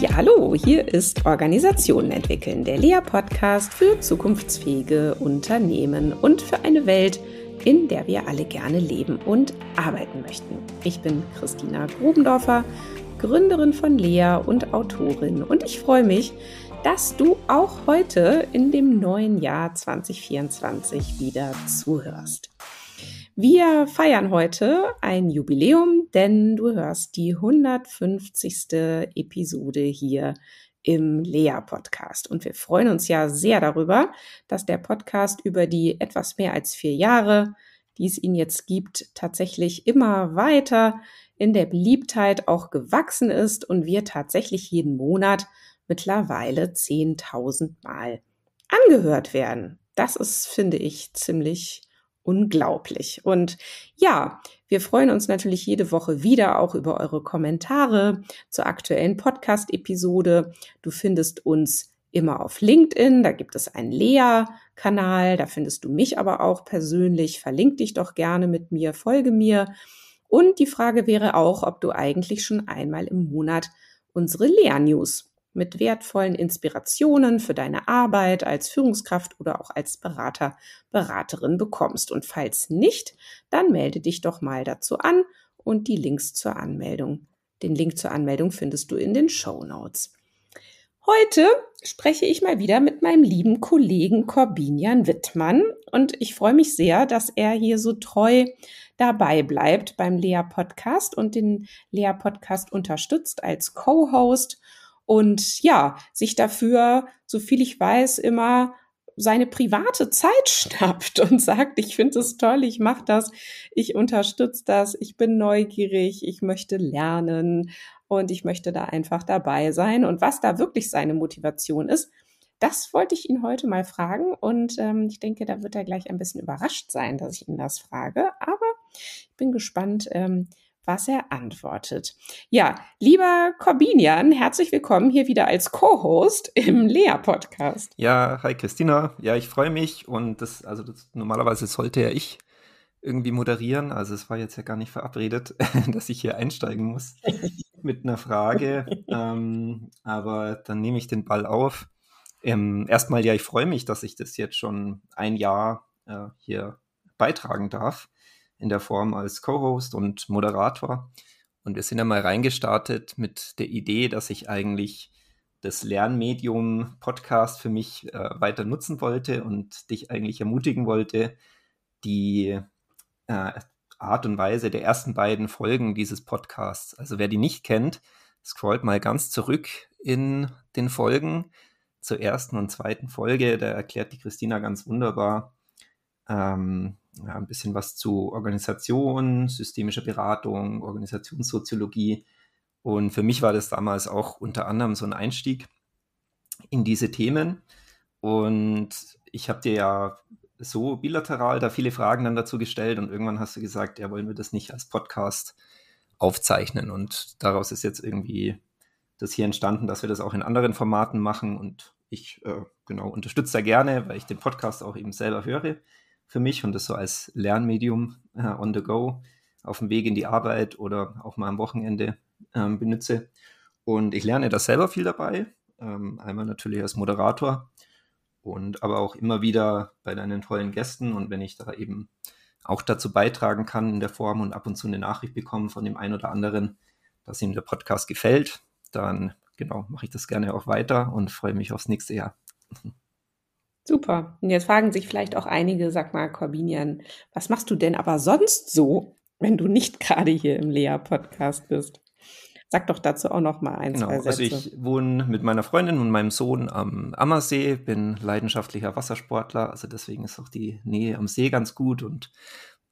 Ja, hallo, hier ist Organisationen entwickeln, der Lea-Podcast für zukunftsfähige Unternehmen und für eine Welt, in der wir alle gerne leben und arbeiten möchten. Ich bin Christina Grubendorfer, Gründerin von Lea und Autorin und ich freue mich, dass du auch heute in dem neuen Jahr 2024 wieder zuhörst. Wir feiern heute ein Jubiläum, denn du hörst die 150. Episode hier im Lea Podcast. Und wir freuen uns ja sehr darüber, dass der Podcast über die etwas mehr als vier Jahre, die es ihn jetzt gibt, tatsächlich immer weiter in der Beliebtheit auch gewachsen ist und wir tatsächlich jeden Monat mittlerweile 10.000 Mal angehört werden. Das ist, finde ich, ziemlich unglaublich. Und ja, wir freuen uns natürlich jede Woche wieder auch über eure Kommentare zur aktuellen Podcast-Episode. Du findest uns immer auf LinkedIn, da gibt es einen Lea-Kanal, da findest du mich aber auch persönlich. Verlink dich doch gerne mit mir, folge mir. Und die Frage wäre auch, ob du eigentlich schon einmal im Monat unsere Lea-News mit wertvollen Inspirationen für deine Arbeit als Führungskraft oder auch als Berater, Beraterin bekommst. Und falls nicht, dann melde dich doch mal dazu an und die Links zur Anmeldung. Den Link zur Anmeldung findest du in den Show Notes. Heute spreche ich mal wieder mit meinem lieben Kollegen Corbinian Wittmann und ich freue mich sehr, dass er hier so treu dabei bleibt beim Lea Podcast und den Lea Podcast unterstützt als Co-Host und ja, sich dafür, so viel ich weiß, immer seine private Zeit schnappt und sagt, ich finde es toll, ich mache das, ich unterstütze das, ich bin neugierig, ich möchte lernen und ich möchte da einfach dabei sein. Und was da wirklich seine Motivation ist, das wollte ich ihn heute mal fragen und ähm, ich denke, da wird er gleich ein bisschen überrascht sein, dass ich ihn das frage. Aber ich bin gespannt, ähm, was er antwortet. Ja, lieber Corbinian, herzlich willkommen hier wieder als Co-Host im Lea-Podcast. Ja, hi Christina. Ja, ich freue mich und das, also das, normalerweise sollte ja ich irgendwie moderieren. Also es war jetzt ja gar nicht verabredet, dass ich hier einsteigen muss mit einer Frage. ähm, aber dann nehme ich den Ball auf. Ähm, erstmal, ja, ich freue mich, dass ich das jetzt schon ein Jahr äh, hier beitragen darf in der Form als Co-Host und Moderator. Und wir sind ja mal reingestartet mit der Idee, dass ich eigentlich das Lernmedium Podcast für mich äh, weiter nutzen wollte und dich eigentlich ermutigen wollte, die äh, Art und Weise der ersten beiden Folgen dieses Podcasts. Also wer die nicht kennt, scrollt mal ganz zurück in den Folgen zur ersten und zweiten Folge. Da erklärt die Christina ganz wunderbar, ähm, ja, ein bisschen was zu Organisation, systemischer Beratung, Organisationssoziologie. Und für mich war das damals auch unter anderem so ein Einstieg in diese Themen. Und ich habe dir ja so bilateral da viele Fragen dann dazu gestellt und irgendwann hast du gesagt, ja, wollen wir das nicht als Podcast aufzeichnen. Und daraus ist jetzt irgendwie das hier entstanden, dass wir das auch in anderen Formaten machen. Und ich äh, genau unterstütze da gerne, weil ich den Podcast auch eben selber höre für mich und das so als Lernmedium äh, on the go auf dem Weg in die Arbeit oder auch mal am Wochenende ähm, benutze. Und ich lerne da selber viel dabei. Ähm, einmal natürlich als Moderator und aber auch immer wieder bei deinen tollen Gästen und wenn ich da eben auch dazu beitragen kann in der Form und ab und zu eine Nachricht bekomme von dem einen oder anderen, dass ihm der Podcast gefällt, dann genau mache ich das gerne auch weiter und freue mich aufs nächste Jahr. Super. Und jetzt fragen sich vielleicht auch einige, sag mal, Corbinian, was machst du denn aber sonst so, wenn du nicht gerade hier im Lea-Podcast bist? Sag doch dazu auch noch mal ein, genau, zwei Sätze. Also ich wohne mit meiner Freundin und meinem Sohn am Ammersee, bin leidenschaftlicher Wassersportler, also deswegen ist auch die Nähe am See ganz gut und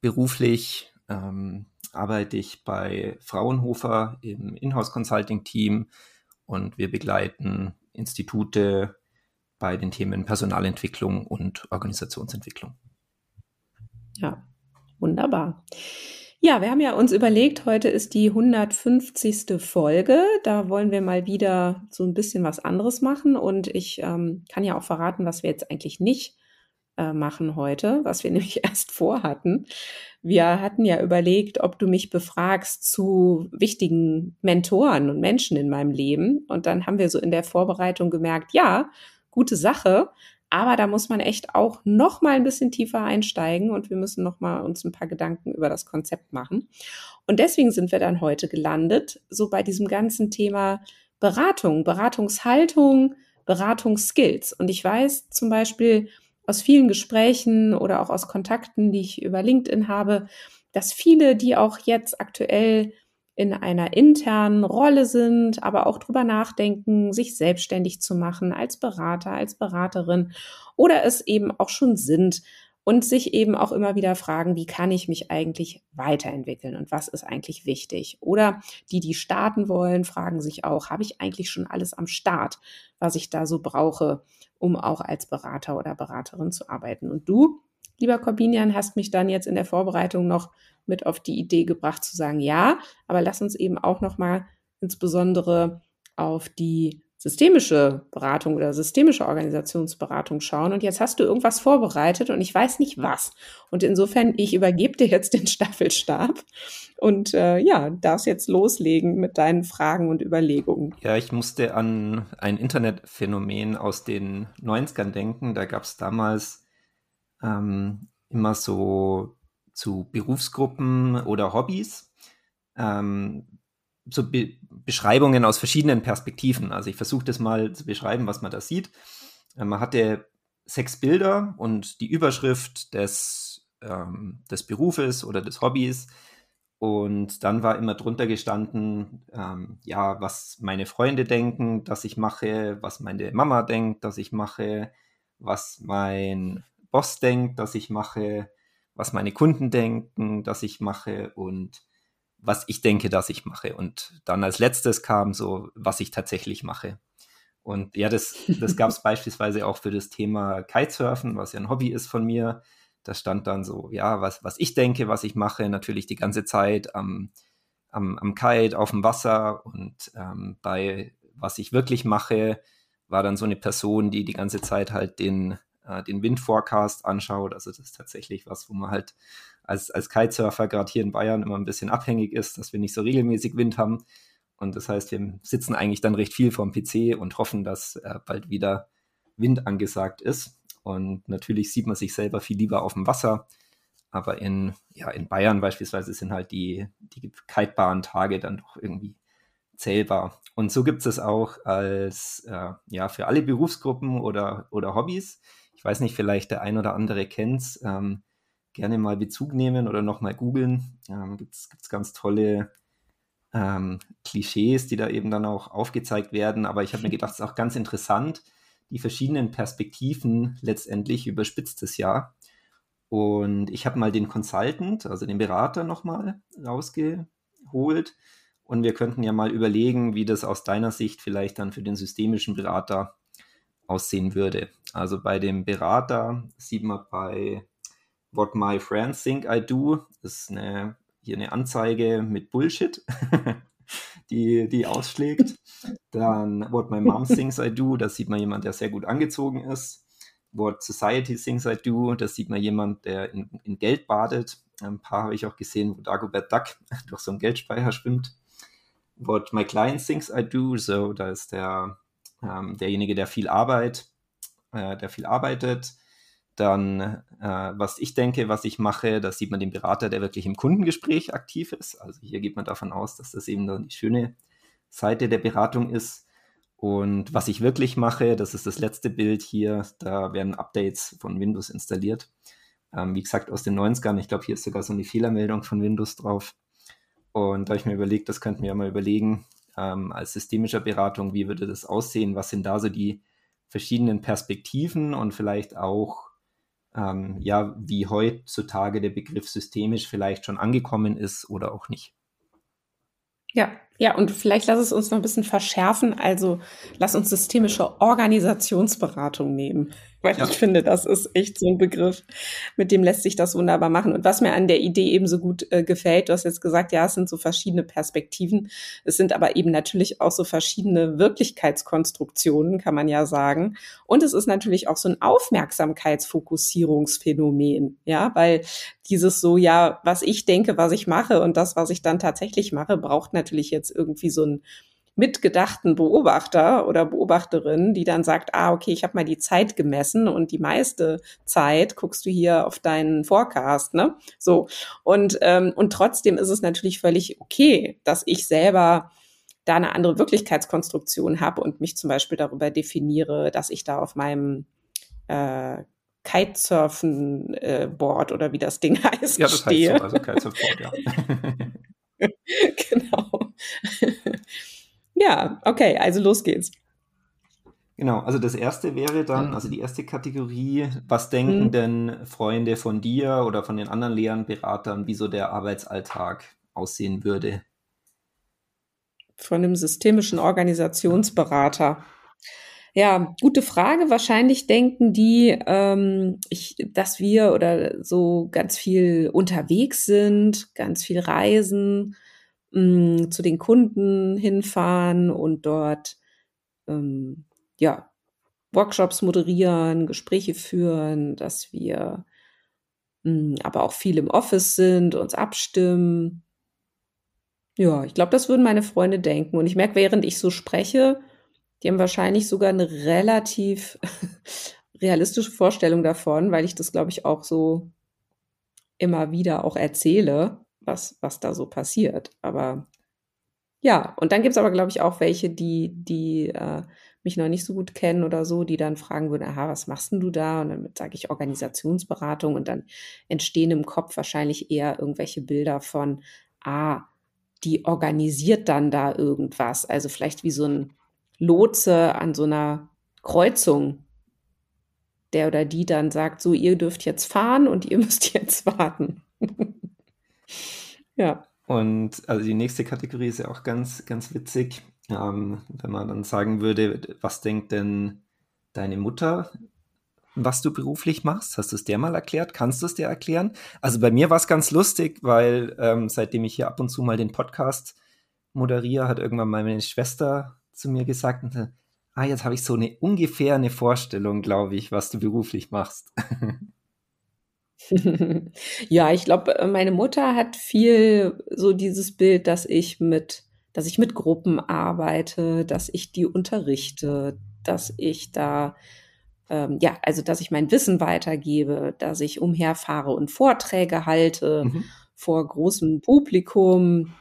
beruflich ähm, arbeite ich bei Fraunhofer im Inhouse-Consulting-Team und wir begleiten Institute, bei den Themen Personalentwicklung und Organisationsentwicklung. Ja, wunderbar. Ja, wir haben ja uns überlegt, heute ist die 150. Folge. Da wollen wir mal wieder so ein bisschen was anderes machen. Und ich ähm, kann ja auch verraten, was wir jetzt eigentlich nicht äh, machen heute, was wir nämlich erst vorhatten. Wir hatten ja überlegt, ob du mich befragst zu wichtigen Mentoren und Menschen in meinem Leben. Und dann haben wir so in der Vorbereitung gemerkt, ja, gute Sache. Aber da muss man echt auch noch mal ein bisschen tiefer einsteigen und wir müssen noch mal uns ein paar Gedanken über das Konzept machen. Und deswegen sind wir dann heute gelandet, so bei diesem ganzen Thema Beratung, Beratungshaltung, Beratungsskills. Und ich weiß zum Beispiel aus vielen Gesprächen oder auch aus Kontakten, die ich über LinkedIn habe, dass viele, die auch jetzt aktuell in einer internen Rolle sind, aber auch drüber nachdenken, sich selbstständig zu machen als Berater, als Beraterin oder es eben auch schon sind und sich eben auch immer wieder fragen, wie kann ich mich eigentlich weiterentwickeln und was ist eigentlich wichtig? Oder die, die starten wollen, fragen sich auch, habe ich eigentlich schon alles am Start, was ich da so brauche, um auch als Berater oder Beraterin zu arbeiten? Und du, lieber Corbinian, hast mich dann jetzt in der Vorbereitung noch mit auf die Idee gebracht zu sagen, ja, aber lass uns eben auch noch mal insbesondere auf die systemische Beratung oder systemische Organisationsberatung schauen. Und jetzt hast du irgendwas vorbereitet und ich weiß nicht was. Und insofern, ich übergebe dir jetzt den Staffelstab und äh, ja, darfst jetzt loslegen mit deinen Fragen und Überlegungen. Ja, ich musste an ein Internetphänomen aus den 90ern denken. Da gab es damals ähm, immer so zu Berufsgruppen oder Hobbys. Ähm, so Be Beschreibungen aus verschiedenen Perspektiven. Also ich versuche das mal zu beschreiben, was man da sieht. Äh, man hatte sechs Bilder und die Überschrift des, ähm, des Berufes oder des Hobbys. Und dann war immer drunter gestanden, ähm, ja, was meine Freunde denken, dass ich mache, was meine Mama denkt, dass ich mache, was mein Boss denkt, dass ich mache, was meine Kunden denken, dass ich mache und was ich denke, dass ich mache. Und dann als letztes kam so, was ich tatsächlich mache. Und ja, das, das gab es beispielsweise auch für das Thema Kitesurfen, was ja ein Hobby ist von mir. Da stand dann so, ja, was, was ich denke, was ich mache, natürlich die ganze Zeit am, am, am Kite, auf dem Wasser und ähm, bei was ich wirklich mache, war dann so eine Person, die die ganze Zeit halt den, äh, den Windforecast anschaut. Also das ist tatsächlich was, wo man halt als, als Kitesurfer gerade hier in Bayern immer ein bisschen abhängig ist, dass wir nicht so regelmäßig Wind haben. Und das heißt, wir sitzen eigentlich dann recht viel vorm PC und hoffen, dass äh, bald wieder Wind angesagt ist. Und natürlich sieht man sich selber viel lieber auf dem Wasser. Aber in, ja, in Bayern beispielsweise sind halt die, die kitebaren Tage dann doch irgendwie zählbar. Und so gibt es auch als, äh, ja, für alle Berufsgruppen oder, oder Hobbys weiß nicht, vielleicht der ein oder andere kennt es, ähm, gerne mal Bezug nehmen oder nochmal googeln. Ähm, Gibt es ganz tolle ähm, Klischees, die da eben dann auch aufgezeigt werden. Aber ich habe mir gedacht, es ist auch ganz interessant, die verschiedenen Perspektiven letztendlich überspitzt es ja. Und ich habe mal den Consultant, also den Berater nochmal rausgeholt. Und wir könnten ja mal überlegen, wie das aus deiner Sicht vielleicht dann für den systemischen Berater aussehen würde. Also bei dem Berater sieht man bei What My Friends Think I Do, ist eine, hier eine Anzeige mit Bullshit, die, die ausschlägt. Dann What My Mom Thinks I Do, da sieht man jemand, der sehr gut angezogen ist. What Society Thinks I Do, da sieht man jemand, der in, in Geld badet. Ein paar habe ich auch gesehen, wo Dagobert Duck durch so einen Geldspeicher schwimmt. What My Client Thinks I Do, so, da ist der ähm, derjenige, der viel Arbeit, äh, der viel arbeitet. Dann, äh, was ich denke, was ich mache, da sieht man den Berater, der wirklich im Kundengespräch aktiv ist. Also hier geht man davon aus, dass das eben dann die schöne Seite der Beratung ist. Und was ich wirklich mache, das ist das letzte Bild hier, da werden Updates von Windows installiert. Ähm, wie gesagt, aus den 90ern, ich glaube, hier ist sogar so eine Fehlermeldung von Windows drauf. Und da habe ich mir überlegt, das könnten wir mal überlegen, ähm, als systemischer Beratung, wie würde das aussehen? Was sind da so die verschiedenen Perspektiven und vielleicht auch, ähm, ja, wie heutzutage der Begriff systemisch vielleicht schon angekommen ist oder auch nicht? Ja, Ja, und vielleicht lass es uns noch ein bisschen verschärfen. Also lass uns systemische Organisationsberatung nehmen. Weil ja. ich finde, das ist echt so ein Begriff, mit dem lässt sich das wunderbar machen. Und was mir an der Idee eben so gut äh, gefällt, du hast jetzt gesagt, ja, es sind so verschiedene Perspektiven. Es sind aber eben natürlich auch so verschiedene Wirklichkeitskonstruktionen, kann man ja sagen. Und es ist natürlich auch so ein Aufmerksamkeitsfokussierungsphänomen, ja, weil dieses so, ja, was ich denke, was ich mache und das, was ich dann tatsächlich mache, braucht natürlich jetzt irgendwie so ein mitgedachten Beobachter oder Beobachterin, die dann sagt, ah, okay, ich habe mal die Zeit gemessen und die meiste Zeit guckst du hier auf deinen Forecast, ne? So. Und, ähm, und trotzdem ist es natürlich völlig okay, dass ich selber da eine andere Wirklichkeitskonstruktion habe und mich zum Beispiel darüber definiere, dass ich da auf meinem äh, Kitesurfen-Board äh, oder wie das Ding heißt. Ja, das stehe. heißt so, also Kitesurf-Board, ja. ja, okay, also los geht's. Genau, also das erste wäre dann, also die erste Kategorie, was denken hm. denn Freunde von dir oder von den anderen Lehrern, Beratern, wie so der Arbeitsalltag aussehen würde? Von einem systemischen Organisationsberater. Ja, gute Frage. Wahrscheinlich denken die, ähm, ich, dass wir oder so ganz viel unterwegs sind, ganz viel reisen, mh, mm, zu den Kunden hinfahren und dort ähm, ja Workshops moderieren, Gespräche führen, dass wir mh, mm, aber auch viel im Office sind, uns abstimmen. Ja, ich glaube, das würden meine Freunde denken. Und ich merke, während ich so spreche, die haben wahrscheinlich sogar eine relativ realistische Vorstellung davon, weil ich das, glaube ich, auch so immer wieder auch erzähle, was, was da so passiert. Aber ja, und dann gibt es aber, glaube ich, auch welche, die, die äh, mich noch nicht so gut kennen oder so, die dann fragen würden, aha, was machst denn du da? Und dann sage ich Organisationsberatung und dann entstehen im Kopf wahrscheinlich eher irgendwelche Bilder von, ah, die organisiert dann da irgendwas. Also vielleicht wie so ein Lotse an so einer Kreuzung, der oder die dann sagt, so, ihr dürft jetzt fahren und ihr müsst jetzt warten. ja. Und also die nächste Kategorie ist ja auch ganz, ganz witzig, ähm, wenn man dann sagen würde, was denkt denn deine Mutter, was du beruflich machst? Hast du es dir mal erklärt? Kannst du es dir erklären? Also bei mir war es ganz lustig, weil ähm, seitdem ich hier ab und zu mal den Podcast moderiere, hat irgendwann mal meine Schwester zu mir gesagt ah, jetzt habe ich so eine ungefähr eine Vorstellung, glaube ich, was du beruflich machst. ja, ich glaube, äh, meine Mutter hat viel so dieses Bild, dass ich mit, dass ich mit Gruppen arbeite, dass ich die unterrichte, dass ich da, ähm, ja, also dass ich mein Wissen weitergebe, dass ich umherfahre und Vorträge halte mhm. vor großem Publikum.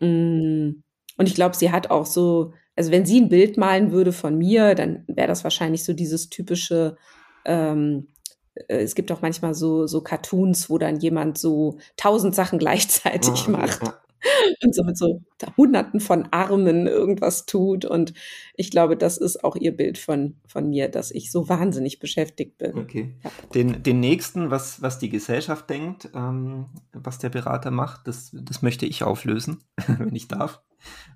Mm, und ich glaube, sie hat auch so also wenn sie ein Bild malen würde von mir, dann wäre das wahrscheinlich so dieses typische, ähm, äh, es gibt auch manchmal so, so Cartoons, wo dann jemand so tausend Sachen gleichzeitig oh, macht. Ja. Und so mit so Hunderten von Armen irgendwas tut. Und ich glaube, das ist auch ihr Bild von, von mir, dass ich so wahnsinnig beschäftigt bin. Okay. Ja. Den, den nächsten, was, was die Gesellschaft denkt, ähm, was der Berater macht, das, das möchte ich auflösen, wenn ich darf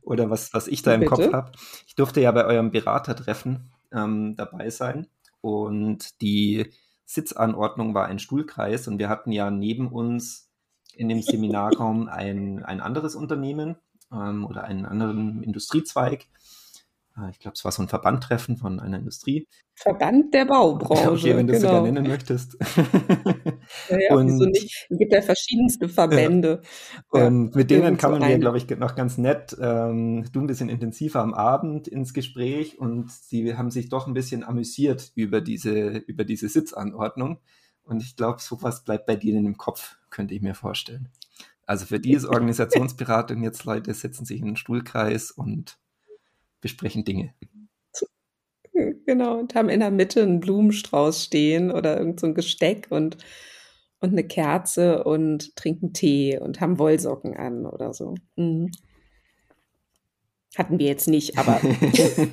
oder was, was ich da im Bitte? Kopf habe. Ich durfte ja bei eurem Beratertreffen ähm, dabei sein und die Sitzanordnung war ein Stuhlkreis und wir hatten ja neben uns in dem Seminarraum ein, ein anderes Unternehmen ähm, oder einen anderen Industriezweig ich glaube, es war so ein Verbandtreffen von einer Industrie. Verband der Baubranche. Okay, wenn du genau. es sogar nennen möchtest. Ja, ja und, wieso nicht? Es gibt ja verschiedenste Verbände. Ja. Und ja, mit denen kamen wir, glaube ich, noch ganz nett, ähm, du ein bisschen intensiver am Abend ins Gespräch und sie haben sich doch ein bisschen amüsiert über diese, über diese Sitzanordnung. Und ich glaube, sowas bleibt bei denen im Kopf, könnte ich mir vorstellen. Also für die ist Organisationsberatung jetzt Leute setzen sich in einen Stuhlkreis und besprechen Dinge. Genau, und haben in der Mitte einen Blumenstrauß stehen oder irgend so ein Gesteck und, und eine Kerze und trinken Tee und haben Wollsocken an oder so. Mhm. Hatten wir jetzt nicht, aber so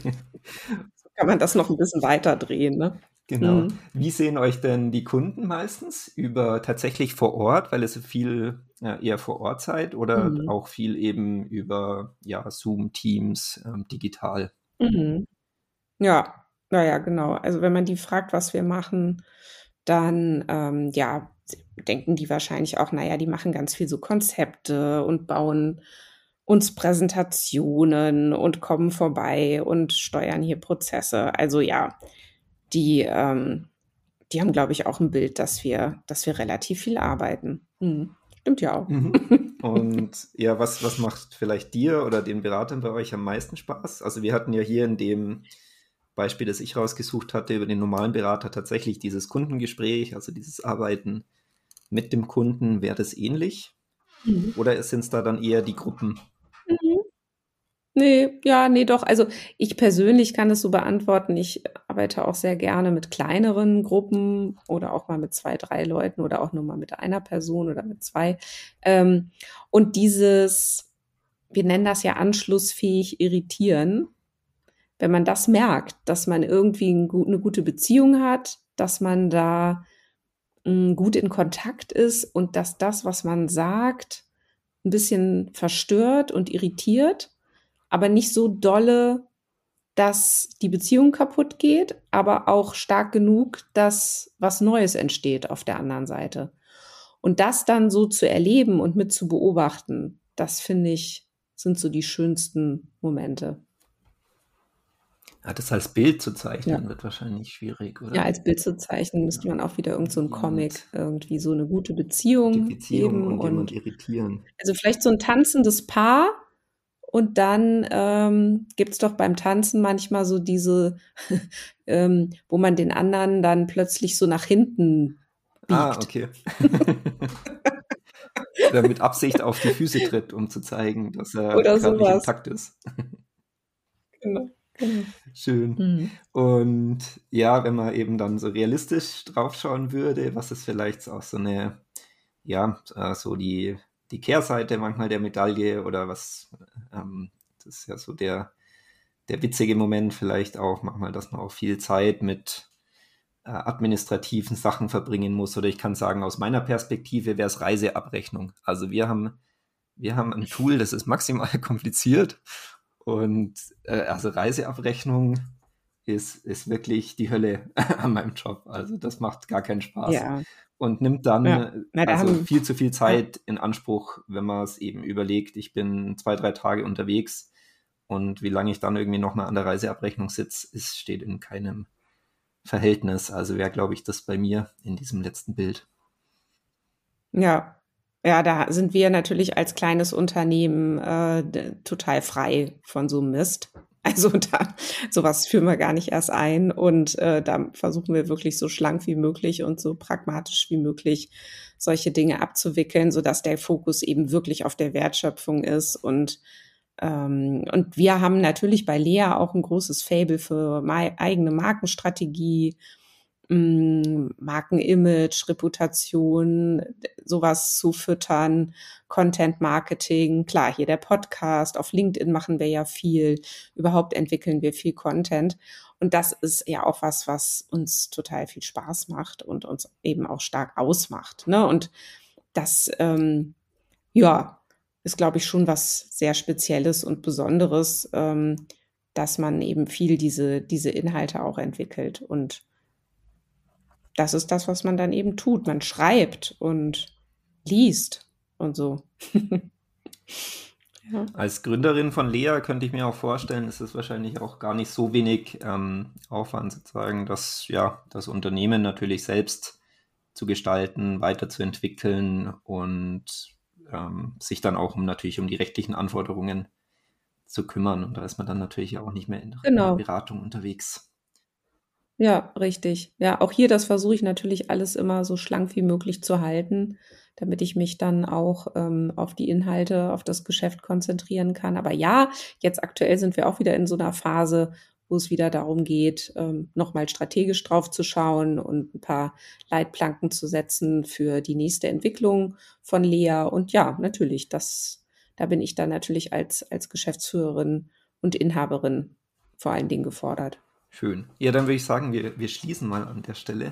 kann man das noch ein bisschen weiter drehen. Ne? Genau. Mhm. Wie sehen euch denn die Kunden meistens? Über tatsächlich vor Ort, weil so viel äh, eher vor Ort seid oder mhm. auch viel eben über ja, Zoom, Teams, ähm, digital? Mhm. Ja, naja, genau. Also wenn man die fragt, was wir machen, dann ähm, ja, denken die wahrscheinlich auch, naja, die machen ganz viel so Konzepte und bauen uns Präsentationen und kommen vorbei und steuern hier Prozesse. Also ja, die, ähm, die haben, glaube ich, auch ein Bild, dass wir, dass wir relativ viel arbeiten. Hm. Stimmt ja auch. Mhm. Und ja, was, was macht vielleicht dir oder den Beratern bei euch am meisten Spaß? Also wir hatten ja hier in dem Beispiel, das ich rausgesucht hatte, über den normalen Berater tatsächlich dieses Kundengespräch, also dieses Arbeiten mit dem Kunden. Wäre das ähnlich? Mhm. Oder sind es da dann eher die Gruppen? Nee, ja, nee, doch. Also ich persönlich kann es so beantworten. Ich arbeite auch sehr gerne mit kleineren Gruppen oder auch mal mit zwei, drei Leuten oder auch nur mal mit einer Person oder mit zwei. Ähm, und dieses, wir nennen das ja anschlussfähig irritieren, wenn man das merkt, dass man irgendwie eine gute Beziehung hat, dass man da mm, gut in Kontakt ist und dass das, was man sagt, ein bisschen verstört und irritiert, aber nicht so dolle, dass die Beziehung kaputt geht, aber auch stark genug, dass was Neues entsteht auf der anderen Seite. Und das dann so zu erleben und mit zu beobachten, das finde ich, sind so die schönsten Momente. Ja, das als Bild zu zeichnen ja. wird wahrscheinlich schwierig, oder? Ja, als Bild zu zeichnen müsste man auch wieder irgend so ein Comic, irgendwie so eine gute Beziehung, die Beziehung geben und, und irritieren. Also vielleicht so ein tanzendes Paar, und dann ähm, gibt es doch beim Tanzen manchmal so diese, ähm, wo man den anderen dann plötzlich so nach hinten biegt. Ah, okay. Oder mit Absicht auf die Füße tritt, um zu zeigen, dass er Oder sowas. nicht intakt ist. genau. genau. Schön. Mhm. Und ja, wenn man eben dann so realistisch draufschauen würde, was ist vielleicht auch so eine, ja, äh, so die die Kehrseite manchmal der Medaille oder was, ähm, das ist ja so der, der witzige Moment vielleicht auch manchmal, dass man auch viel Zeit mit äh, administrativen Sachen verbringen muss. Oder ich kann sagen, aus meiner Perspektive wäre es Reiseabrechnung. Also wir haben, wir haben ein Tool, das ist maximal kompliziert und äh, also Reiseabrechnung ist, ist wirklich die Hölle an meinem Job. Also das macht gar keinen Spaß. Ja und nimmt dann ja. Na, da also viel zu viel Zeit ja. in Anspruch, wenn man es eben überlegt, ich bin zwei, drei Tage unterwegs und wie lange ich dann irgendwie nochmal an der Reiseabrechnung sitze, ist, steht in keinem Verhältnis. Also wäre, glaube ich, das bei mir in diesem letzten Bild. Ja, ja, da sind wir natürlich als kleines Unternehmen äh, total frei von so Mist. Also da, sowas führen wir gar nicht erst ein. Und äh, da versuchen wir wirklich so schlank wie möglich und so pragmatisch wie möglich solche Dinge abzuwickeln, so dass der Fokus eben wirklich auf der Wertschöpfung ist. Und ähm, und wir haben natürlich bei Lea auch ein großes Fable für eigene Markenstrategie Markenimage, Reputation, sowas zu füttern, Content Marketing, klar, hier der Podcast, auf LinkedIn machen wir ja viel, überhaupt entwickeln wir viel Content. Und das ist ja auch was, was uns total viel Spaß macht und uns eben auch stark ausmacht. Ne? Und das, ähm, ja, ist, glaube ich, schon was sehr Spezielles und Besonderes, ähm, dass man eben viel diese, diese Inhalte auch entwickelt und das ist das, was man dann eben tut. Man schreibt und liest und so. ja. Als Gründerin von Lea könnte ich mir auch vorstellen, ist es wahrscheinlich auch gar nicht so wenig ähm, Aufwand, sozusagen, dass ja das Unternehmen natürlich selbst zu gestalten, weiterzuentwickeln und ähm, sich dann auch um natürlich um die rechtlichen Anforderungen zu kümmern. Und da ist man dann natürlich auch nicht mehr in genau. der Beratung unterwegs. Ja, richtig. Ja, auch hier, das versuche ich natürlich alles immer so schlank wie möglich zu halten, damit ich mich dann auch ähm, auf die Inhalte, auf das Geschäft konzentrieren kann. Aber ja, jetzt aktuell sind wir auch wieder in so einer Phase, wo es wieder darum geht, ähm, nochmal strategisch drauf zu schauen und ein paar Leitplanken zu setzen für die nächste Entwicklung von Lea. Und ja, natürlich, das, da bin ich dann natürlich als, als Geschäftsführerin und Inhaberin vor allen Dingen gefordert. Schön. Ja, dann würde ich sagen, wir, wir schließen mal an der Stelle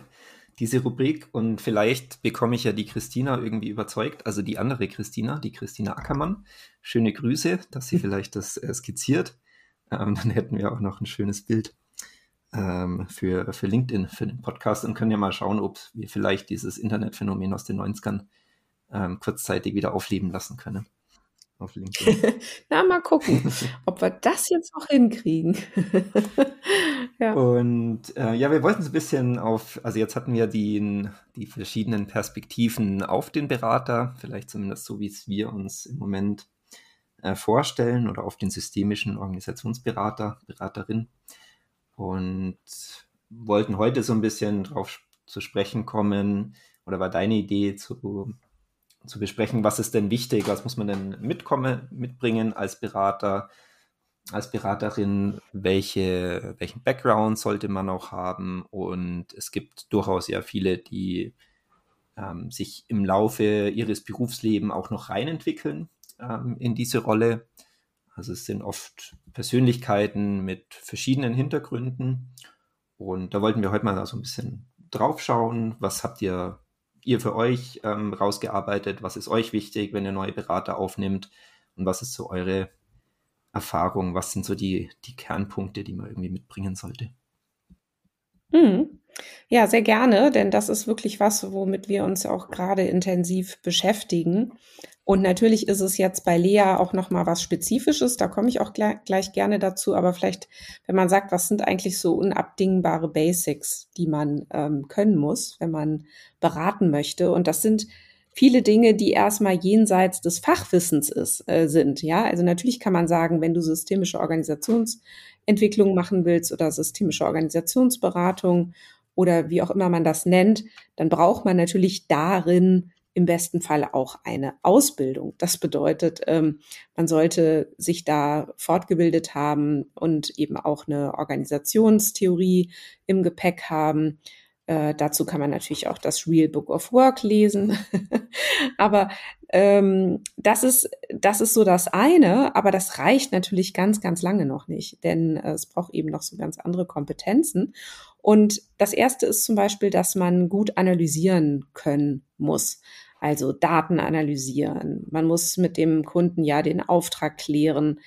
diese Rubrik und vielleicht bekomme ich ja die Christina irgendwie überzeugt, also die andere Christina, die Christina Ackermann. Schöne Grüße, dass sie vielleicht das äh, skizziert. Ähm, dann hätten wir auch noch ein schönes Bild ähm, für, für LinkedIn, für den Podcast und können ja mal schauen, ob wir vielleicht dieses Internetphänomen aus den 90ern ähm, kurzzeitig wieder aufleben lassen können. Auf LinkedIn. Na, mal gucken, ob wir das jetzt noch hinkriegen. ja. Und äh, ja, wir wollten so ein bisschen auf, also jetzt hatten wir die, die verschiedenen Perspektiven auf den Berater, vielleicht zumindest so, wie es wir uns im Moment äh, vorstellen, oder auf den systemischen Organisationsberater, Beraterin und wollten heute so ein bisschen drauf zu sprechen kommen oder war deine Idee zu, zu besprechen, was ist denn wichtig, was muss man denn mitkommen, mitbringen als Berater, als Beraterin, welche, welchen Background sollte man auch haben und es gibt durchaus ja viele, die ähm, sich im Laufe ihres Berufslebens auch noch reinentwickeln ähm, in diese Rolle also es sind oft Persönlichkeiten mit verschiedenen Hintergründen. Und da wollten wir heute mal so ein bisschen drauf schauen. Was habt ihr, ihr für euch ähm, rausgearbeitet? Was ist euch wichtig, wenn ihr neue Berater aufnimmt? Und was ist so eure Erfahrung? Was sind so die, die Kernpunkte, die man irgendwie mitbringen sollte? Mhm. Ja, sehr gerne, denn das ist wirklich was, womit wir uns auch gerade intensiv beschäftigen. Und natürlich ist es jetzt bei Lea auch noch mal was Spezifisches. Da komme ich auch gleich, gleich, gerne dazu. Aber vielleicht, wenn man sagt, was sind eigentlich so unabdingbare Basics, die man ähm, können muss, wenn man beraten möchte? Und das sind viele Dinge, die erstmal jenseits des Fachwissens ist, äh, sind. Ja, also natürlich kann man sagen, wenn du systemische Organisationsentwicklung machen willst oder systemische Organisationsberatung oder wie auch immer man das nennt, dann braucht man natürlich darin im besten Fall auch eine Ausbildung. Das bedeutet, ähm, man sollte sich da fortgebildet haben und eben auch eine Organisationstheorie im Gepäck haben. Äh, dazu kann man natürlich auch das Real Book of Work lesen. aber ähm, das ist das ist so das eine, aber das reicht natürlich ganz ganz lange noch nicht, denn äh, es braucht eben noch so ganz andere Kompetenzen. Und das erste ist zum Beispiel, dass man gut analysieren können muss. Also Daten analysieren. Man muss mit dem Kunden ja den Auftrag klären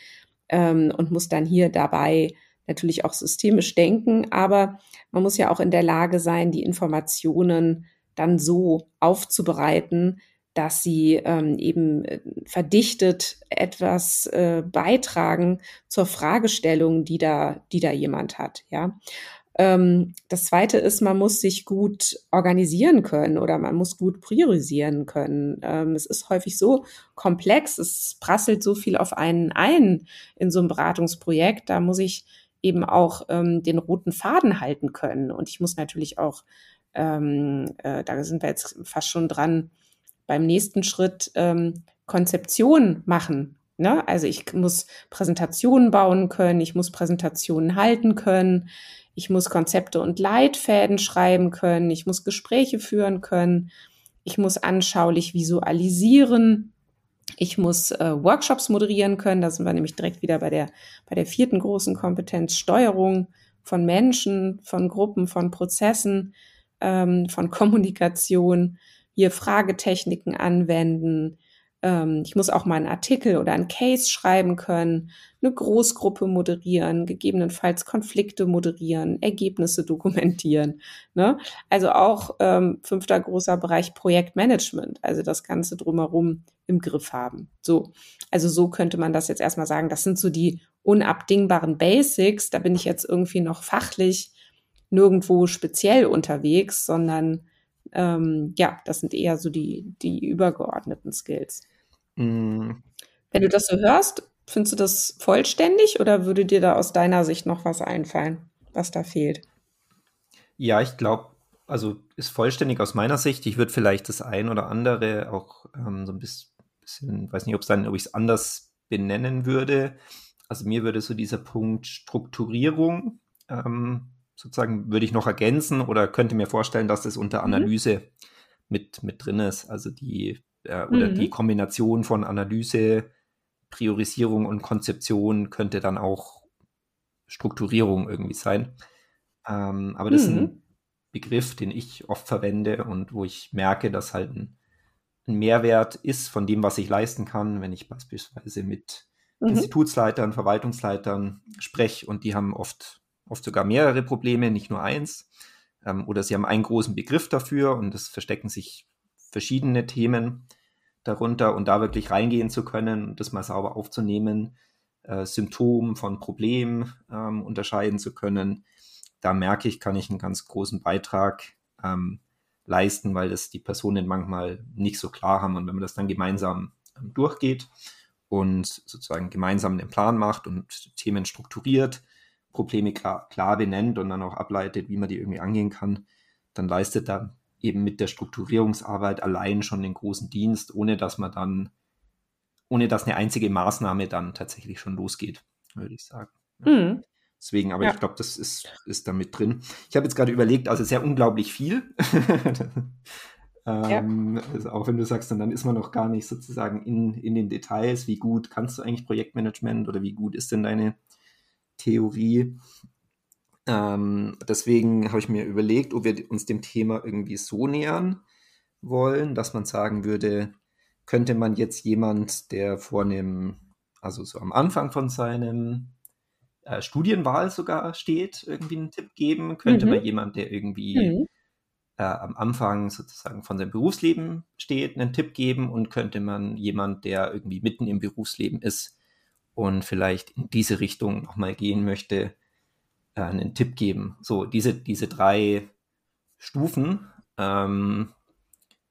ähm, und muss dann hier dabei natürlich auch systemisch denken. Aber man muss ja auch in der Lage sein, die Informationen dann so aufzubereiten, dass sie ähm, eben äh, verdichtet etwas äh, beitragen zur Fragestellung, die da, die da jemand hat, ja. Ähm, das zweite ist, man muss sich gut organisieren können oder man muss gut priorisieren können. Ähm, es ist häufig so komplex, es prasselt so viel auf einen ein in so einem Beratungsprojekt. Da muss ich eben auch ähm, den roten Faden halten können. Und ich muss natürlich auch, ähm, äh, da sind wir jetzt fast schon dran, beim nächsten Schritt ähm, Konzeption machen. Ne? Also ich muss Präsentationen bauen können, ich muss Präsentationen halten können, ich muss Konzepte und Leitfäden schreiben können, ich muss Gespräche führen können, ich muss anschaulich visualisieren, ich muss äh, Workshops moderieren können. Da sind wir nämlich direkt wieder bei der, bei der vierten großen Kompetenz Steuerung von Menschen, von Gruppen, von Prozessen, ähm, von Kommunikation, hier Fragetechniken anwenden, ähm, ich muss auch mal einen Artikel oder einen Case schreiben können, eine Großgruppe moderieren, gegebenenfalls Konflikte moderieren, Ergebnisse dokumentieren. Ne? Also auch ähm, fünfter großer Bereich Projektmanagement, also das Ganze drumherum im Griff haben. So, also so könnte man das jetzt erstmal sagen. Das sind so die unabdingbaren Basics. Da bin ich jetzt irgendwie noch fachlich nirgendwo speziell unterwegs, sondern ähm, ja, das sind eher so die, die übergeordneten Skills. Mm. Wenn du das so hörst, findest du das vollständig oder würde dir da aus deiner Sicht noch was einfallen, was da fehlt? Ja, ich glaube, also ist vollständig aus meiner Sicht. Ich würde vielleicht das ein oder andere auch ähm, so ein bisschen, weiß nicht, ob es dann, ob ich es anders benennen würde. Also mir würde so dieser Punkt Strukturierung ähm, sozusagen würde ich noch ergänzen oder könnte mir vorstellen, dass das unter mhm. Analyse mhm. mit, mit drin ist. Also die äh, oder mhm. die Kombination von Analyse, Priorisierung und Konzeption könnte dann auch Strukturierung irgendwie sein. Ähm, aber das mhm. ist ein mhm. Begriff, den ich oft verwende und wo ich merke, dass halt ein, ein Mehrwert ist von dem, was ich leisten kann, wenn ich beispielsweise mit mhm. Institutsleitern, Verwaltungsleitern spreche und die haben oft, oft sogar mehrere Probleme, nicht nur eins. Ähm, oder sie haben einen großen Begriff dafür und es verstecken sich verschiedene Themen darunter und da wirklich reingehen zu können und das mal sauber aufzunehmen, äh, Symptom von Problem ähm, unterscheiden zu können. Da merke ich, kann ich einen ganz großen Beitrag ähm, leisten, weil das die Personen manchmal nicht so klar haben. Und wenn man das dann gemeinsam ähm, durchgeht und sozusagen gemeinsam den Plan macht und Themen strukturiert, Probleme klar, klar benennt und dann auch ableitet, wie man die irgendwie angehen kann, dann leistet da eben mit der Strukturierungsarbeit allein schon den großen Dienst, ohne dass man dann, ohne dass eine einzige Maßnahme dann tatsächlich schon losgeht, würde ich sagen. Mhm. Deswegen, aber ja. ich glaube, das ist, ist da mit drin. Ich habe jetzt gerade überlegt, also sehr unglaublich viel. ähm, ja. also auch wenn du sagst, dann ist man noch gar nicht sozusagen in, in den Details, wie gut kannst du eigentlich Projektmanagement oder wie gut ist denn deine Theorie? Ähm, deswegen habe ich mir überlegt, ob wir uns dem Thema irgendwie so nähern wollen, dass man sagen würde, könnte man jetzt jemand, der vor einem, also so am Anfang von seinem äh, Studienwahl sogar steht, irgendwie einen Tipp geben? Könnte mhm. man jemand, der irgendwie mhm. äh, am Anfang sozusagen von seinem Berufsleben steht, einen Tipp geben? Und könnte man jemand, der irgendwie mitten im Berufsleben ist und vielleicht in diese Richtung nochmal gehen möchte, äh, einen Tipp geben. So, diese, diese drei Stufen ähm,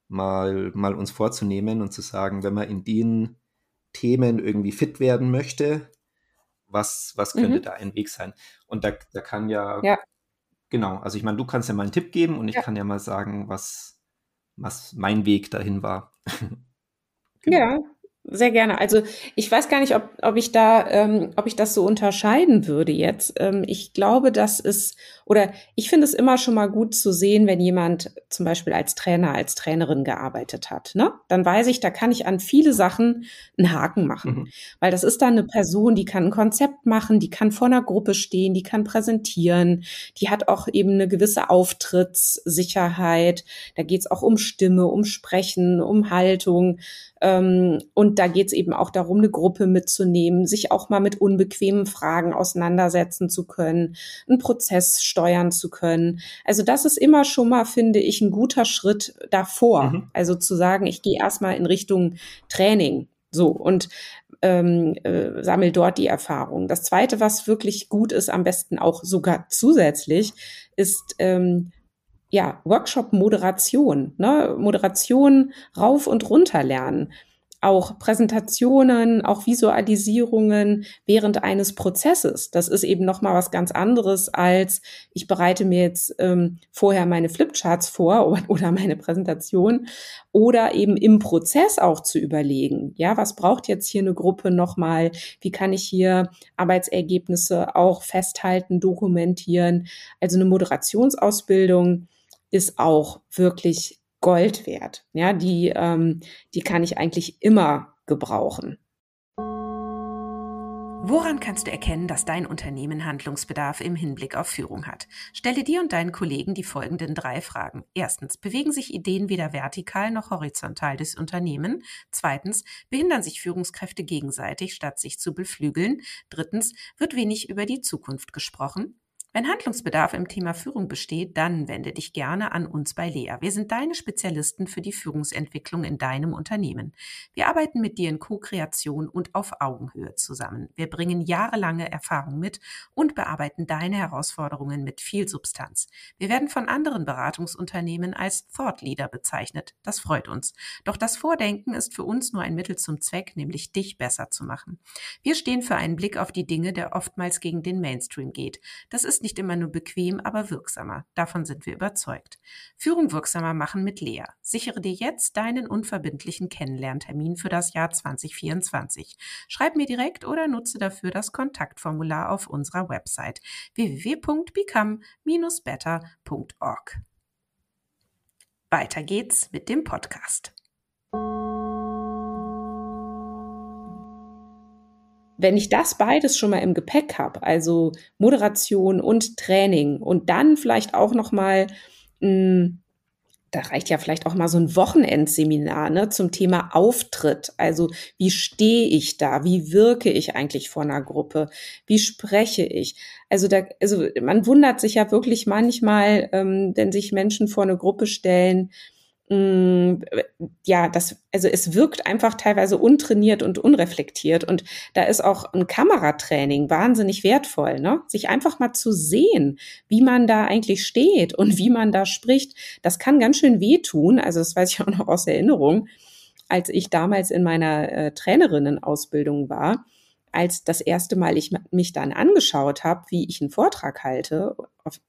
mal, mal uns vorzunehmen und zu sagen, wenn man in den Themen irgendwie fit werden möchte, was, was könnte mhm. da ein Weg sein? Und da, da kann ja, ja, genau, also ich meine, du kannst ja mal einen Tipp geben und ich ja. kann ja mal sagen, was, was mein Weg dahin war. genau. Ja, sehr gerne. Also ich weiß gar nicht, ob, ob ich da, ähm, ob ich das so unterscheiden würde jetzt. Ähm, ich glaube, dass es, oder ich finde es immer schon mal gut zu sehen, wenn jemand zum Beispiel als Trainer, als Trainerin gearbeitet hat. Ne? Dann weiß ich, da kann ich an viele Sachen einen Haken machen. Mhm. Weil das ist dann eine Person, die kann ein Konzept machen, die kann vor einer Gruppe stehen, die kann präsentieren, die hat auch eben eine gewisse Auftrittssicherheit. Da geht es auch um Stimme, um Sprechen, um Haltung. Ähm, und da geht es eben auch darum, eine Gruppe mitzunehmen, sich auch mal mit unbequemen Fragen auseinandersetzen zu können, einen Prozess steuern zu können. Also das ist immer schon mal, finde ich, ein guter Schritt davor. Mhm. Also zu sagen, ich gehe erstmal in Richtung Training. So und ähm, äh, sammel dort die Erfahrung. Das Zweite, was wirklich gut ist, am besten auch sogar zusätzlich, ist ähm, ja, Workshop-Moderation, ne? Moderation rauf und runter lernen. Auch Präsentationen, auch Visualisierungen während eines Prozesses. Das ist eben nochmal was ganz anderes als ich bereite mir jetzt ähm, vorher meine Flipcharts vor oder, meine Präsentation oder eben im Prozess auch zu überlegen. Ja, was braucht jetzt hier eine Gruppe nochmal? Wie kann ich hier Arbeitsergebnisse auch festhalten, dokumentieren? Also eine Moderationsausbildung ist auch wirklich Gold wert. Ja, die, ähm, die kann ich eigentlich immer gebrauchen. Woran kannst du erkennen, dass dein Unternehmen Handlungsbedarf im Hinblick auf Führung hat? Stelle dir und deinen Kollegen die folgenden drei Fragen. Erstens, bewegen sich Ideen weder vertikal noch horizontal des Unternehmen? Zweitens, behindern sich Führungskräfte gegenseitig, statt sich zu beflügeln? Drittens, wird wenig über die Zukunft gesprochen? Wenn Handlungsbedarf im Thema Führung besteht, dann wende dich gerne an uns bei Lea. Wir sind deine Spezialisten für die Führungsentwicklung in deinem Unternehmen. Wir arbeiten mit dir in Co-Kreation und auf Augenhöhe zusammen. Wir bringen jahrelange Erfahrung mit und bearbeiten deine Herausforderungen mit viel Substanz. Wir werden von anderen Beratungsunternehmen als Thought Leader bezeichnet. Das freut uns. Doch das Vordenken ist für uns nur ein Mittel zum Zweck, nämlich dich besser zu machen. Wir stehen für einen Blick auf die Dinge, der oftmals gegen den Mainstream geht. Das ist nicht immer nur bequem, aber wirksamer. Davon sind wir überzeugt. Führung wirksamer machen mit Lea. Sichere dir jetzt deinen unverbindlichen Kennenlerntermin für das Jahr 2024. Schreib mir direkt oder nutze dafür das Kontaktformular auf unserer Website www.become-better.org. Weiter geht's mit dem Podcast. Wenn ich das beides schon mal im Gepäck habe, also Moderation und Training und dann vielleicht auch noch mal hm, da reicht ja vielleicht auch mal so ein Wochenendseminar ne, zum Thema Auftritt. Also wie stehe ich da? Wie wirke ich eigentlich vor einer Gruppe? Wie spreche ich? Also da, also man wundert sich ja wirklich manchmal, ähm, wenn sich Menschen vor eine Gruppe stellen, ja, das, also es wirkt einfach teilweise untrainiert und unreflektiert. Und da ist auch ein Kameratraining wahnsinnig wertvoll, ne? Sich einfach mal zu sehen, wie man da eigentlich steht und wie man da spricht. Das kann ganz schön wehtun. Also das weiß ich auch noch aus Erinnerung, als ich damals in meiner äh, Trainerinnenausbildung war als das erste Mal ich mich dann angeschaut habe, wie ich einen Vortrag halte,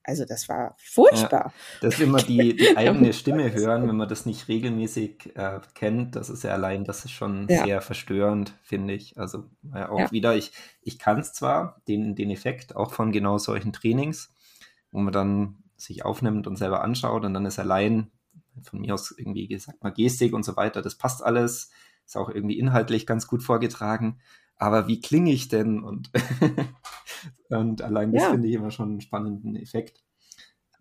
also das war furchtbar. Ja, das ist immer die, die eigene Stimme hören, wenn man das nicht regelmäßig äh, kennt, das ist ja allein, das ist schon ja. sehr verstörend, finde ich. Also äh, auch ja. wieder, ich, ich kann es zwar, den, den Effekt auch von genau solchen Trainings, wo man dann sich aufnimmt und selber anschaut und dann ist allein von mir aus irgendwie gesagt mal Gestik und so weiter, das passt alles, ist auch irgendwie inhaltlich ganz gut vorgetragen aber wie klinge ich denn? Und, und allein das ja. finde ich immer schon einen spannenden Effekt.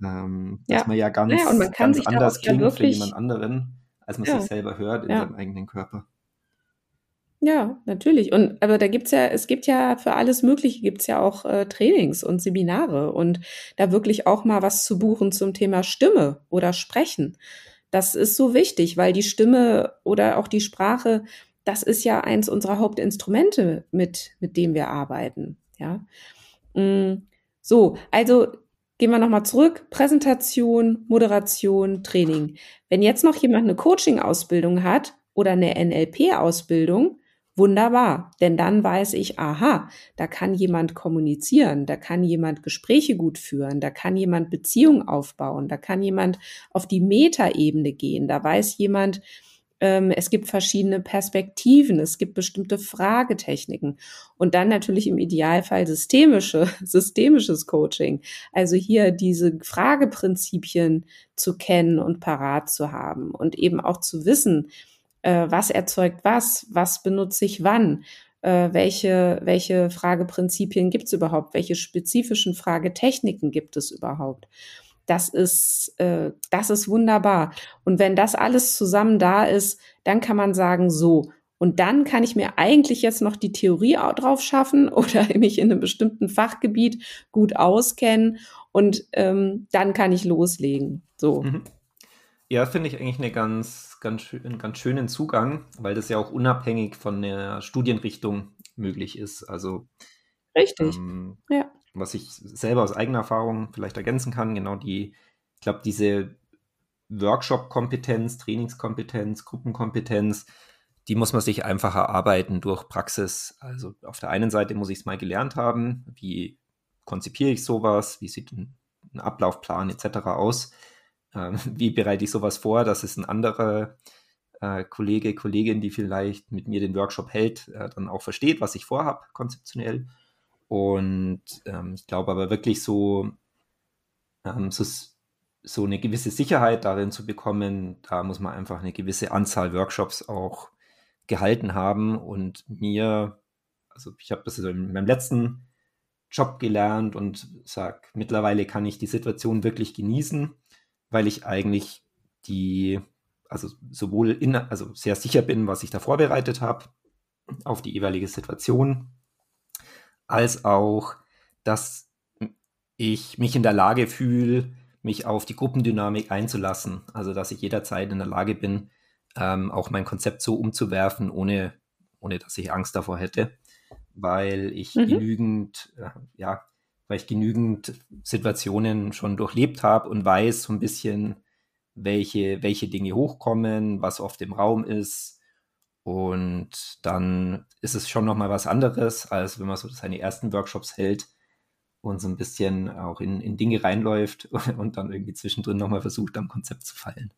Ähm, ja. Dass man ja ganz, ja, man ganz anders klingt ja für jemand anderen, als man sich selber hört in seinem eigenen Körper. Ja, natürlich. Und aber da gibt's ja, es gibt ja für alles Mögliche gibt's ja auch äh, Trainings und Seminare und da wirklich auch mal was zu buchen zum Thema Stimme oder Sprechen. Das ist so wichtig, weil die Stimme oder auch die Sprache das ist ja eins unserer Hauptinstrumente, mit, mit dem wir arbeiten. Ja. Mm, so, also gehen wir nochmal zurück. Präsentation, Moderation, Training. Wenn jetzt noch jemand eine Coaching-Ausbildung hat oder eine NLP-Ausbildung, wunderbar. Denn dann weiß ich, aha, da kann jemand kommunizieren, da kann jemand Gespräche gut führen, da kann jemand Beziehungen aufbauen, da kann jemand auf die Metaebene gehen, da weiß jemand, es gibt verschiedene Perspektiven, es gibt bestimmte Fragetechniken und dann natürlich im Idealfall systemische, systemisches Coaching. Also hier diese Frageprinzipien zu kennen und parat zu haben und eben auch zu wissen, äh, was erzeugt was, was benutze ich wann äh, welche, welche Frageprinzipien gibt es überhaupt, welche spezifischen Fragetechniken gibt es überhaupt. Das ist, äh, das ist wunderbar. Und wenn das alles zusammen da ist, dann kann man sagen, so, und dann kann ich mir eigentlich jetzt noch die Theorie drauf schaffen oder mich in einem bestimmten Fachgebiet gut auskennen und ähm, dann kann ich loslegen. So. Mhm. Ja, finde ich eigentlich eine ganz, ganz, einen ganz schönen Zugang, weil das ja auch unabhängig von der Studienrichtung möglich ist. Also richtig. Ähm, ja was ich selber aus eigener Erfahrung vielleicht ergänzen kann, genau die, ich glaube, diese Workshop-Kompetenz, Trainingskompetenz, Gruppenkompetenz, die muss man sich einfach erarbeiten durch Praxis. Also auf der einen Seite muss ich es mal gelernt haben, wie konzipiere ich sowas, wie sieht ein, ein Ablaufplan etc. aus, ähm, wie bereite ich sowas vor, dass es ein anderer äh, Kollege, Kollegin, die vielleicht mit mir den Workshop hält, äh, dann auch versteht, was ich vorhabe, konzeptionell. Und ähm, ich glaube aber wirklich so, ähm, so, so eine gewisse Sicherheit darin zu bekommen, da muss man einfach eine gewisse Anzahl Workshops auch gehalten haben. Und mir, also ich habe das also in meinem letzten Job gelernt und sage, mittlerweile kann ich die Situation wirklich genießen, weil ich eigentlich die, also sowohl in, also sehr sicher bin, was ich da vorbereitet habe auf die jeweilige Situation als auch, dass ich mich in der Lage fühle, mich auf die Gruppendynamik einzulassen. Also dass ich jederzeit in der Lage bin, ähm, auch mein Konzept so umzuwerfen, ohne, ohne dass ich Angst davor hätte, weil ich mhm. genügend, äh, ja, weil ich genügend Situationen schon durchlebt habe und weiß so ein bisschen, welche, welche Dinge hochkommen, was oft im Raum ist, und dann ist es schon nochmal was anderes, als wenn man so seine ersten Workshops hält und so ein bisschen auch in, in Dinge reinläuft und dann irgendwie zwischendrin nochmal versucht, am Konzept zu fallen.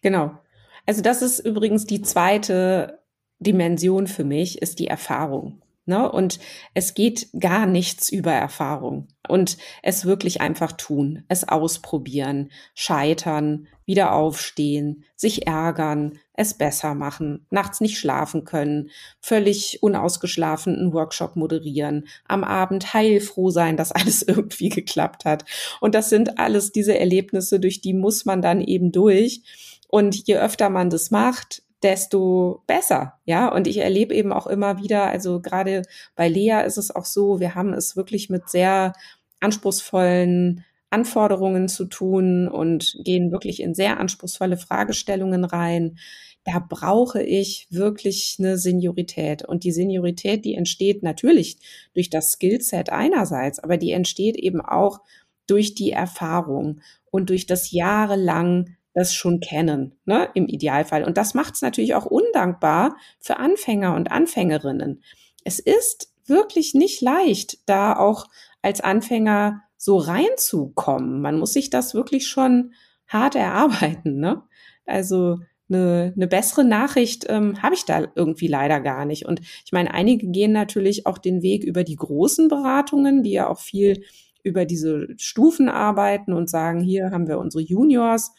Genau. Also das ist übrigens die zweite Dimension für mich, ist die Erfahrung. Ne? Und es geht gar nichts über Erfahrung. Und es wirklich einfach tun, es ausprobieren, scheitern, wieder aufstehen, sich ärgern, es besser machen, nachts nicht schlafen können, völlig unausgeschlafen einen Workshop moderieren, am Abend heilfroh sein, dass alles irgendwie geklappt hat. Und das sind alles diese Erlebnisse, durch die muss man dann eben durch. Und je öfter man das macht, desto besser. Ja, und ich erlebe eben auch immer wieder, also gerade bei Lea ist es auch so, wir haben es wirklich mit sehr anspruchsvollen Anforderungen zu tun und gehen wirklich in sehr anspruchsvolle Fragestellungen rein. Da brauche ich wirklich eine Seniorität. Und die Seniorität, die entsteht natürlich durch das Skillset einerseits, aber die entsteht eben auch durch die Erfahrung und durch das jahrelang das schon kennen, ne, im Idealfall. Und das macht es natürlich auch undankbar für Anfänger und Anfängerinnen. Es ist wirklich nicht leicht, da auch als Anfänger so reinzukommen. Man muss sich das wirklich schon hart erarbeiten. Ne? Also eine, eine bessere Nachricht ähm, habe ich da irgendwie leider gar nicht. Und ich meine, einige gehen natürlich auch den Weg über die großen Beratungen, die ja auch viel über diese Stufen arbeiten und sagen, hier haben wir unsere Juniors